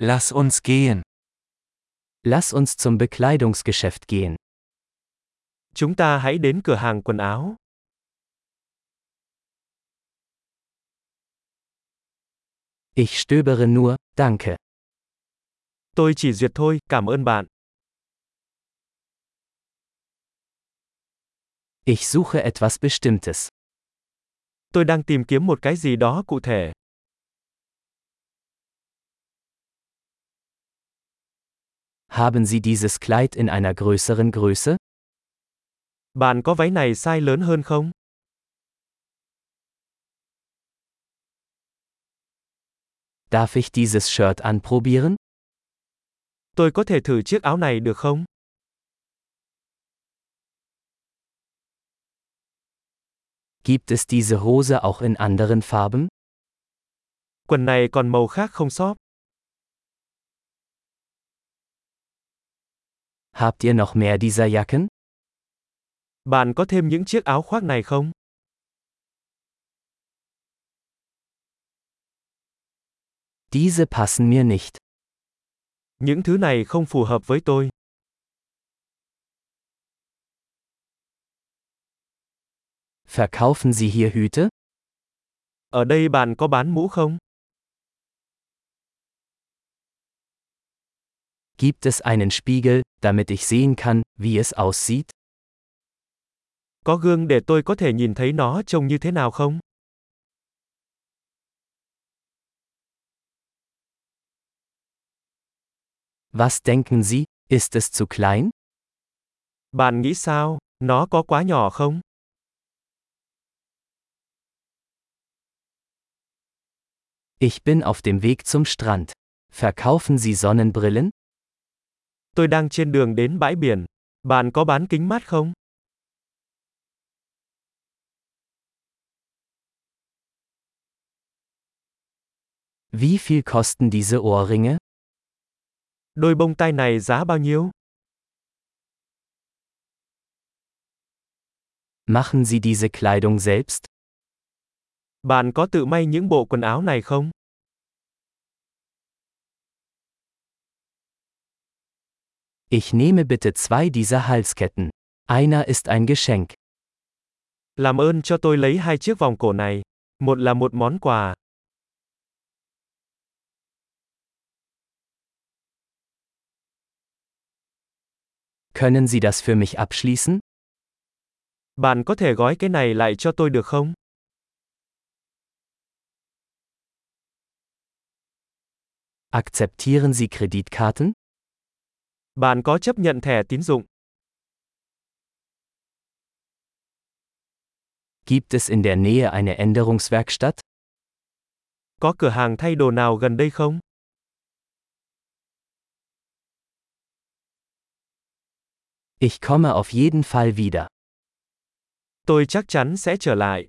Lass uns gehen. Lass uns zum Bekleidungsgeschäft gehen. Chúng ta hãy đến cửa hàng quần áo. Ich stöbere nur, danke. Tôi chỉ duyệt thôi, cảm ơn bạn. Ich suche etwas Bestimmtes. Tôi đang tìm kiếm một cái gì đó cụ thể. Haben Sie dieses Kleid in einer größeren Größe? Bạn có váy này size lớn hơn không? Darf ich dieses Shirt anprobieren? Tôi có thể thử chiếc áo này được không? Gibt es diese Hose auch in anderen Farben? Quần này còn màu khác không shop? Habt ihr noch mehr dieser Jacken? Bạn có thêm những chiếc áo khoác này không? Diese passen mir nicht. Những thứ này không phù hợp với tôi. Verkaufen Sie hier Hüte? Ở đây bạn có bán mũ không? Gibt es einen Spiegel, damit ich sehen kann, wie es aussieht? Có gương để tôi có thể nhìn thấy nó trông như thế nào không? Was denken Sie, ist es zu klein? Bạn nghĩ sao? Nó có quá nhỏ không? Ich bin auf dem Weg zum Strand. Verkaufen Sie Sonnenbrillen? Tôi đang trên đường đến bãi biển. Bạn có bán kính mát không? Wie viel kosten diese Ohrringe? Đôi bông tai này giá bao nhiêu? Machen Sie diese Kleidung selbst? Bạn có tự may những bộ quần áo này không? Ich nehme bitte zwei dieser Halsketten. Einer ist ein Geschenk. Làm ơn cho tôi lấy hai chiếc vòng cổ này. Một là một món quà. Können Sie das für mich abschließen? Bạn có thể gói cái này lại cho tôi được không? Akzeptieren Sie Kreditkarten? Bạn có chấp nhận thẻ tín dụng? Gibt es in der Nähe eine Änderungswerkstatt? Có cửa hàng thay đồ nào gần đây không? Ich komme auf jeden Fall wieder. Tôi chắc chắn sẽ trở lại.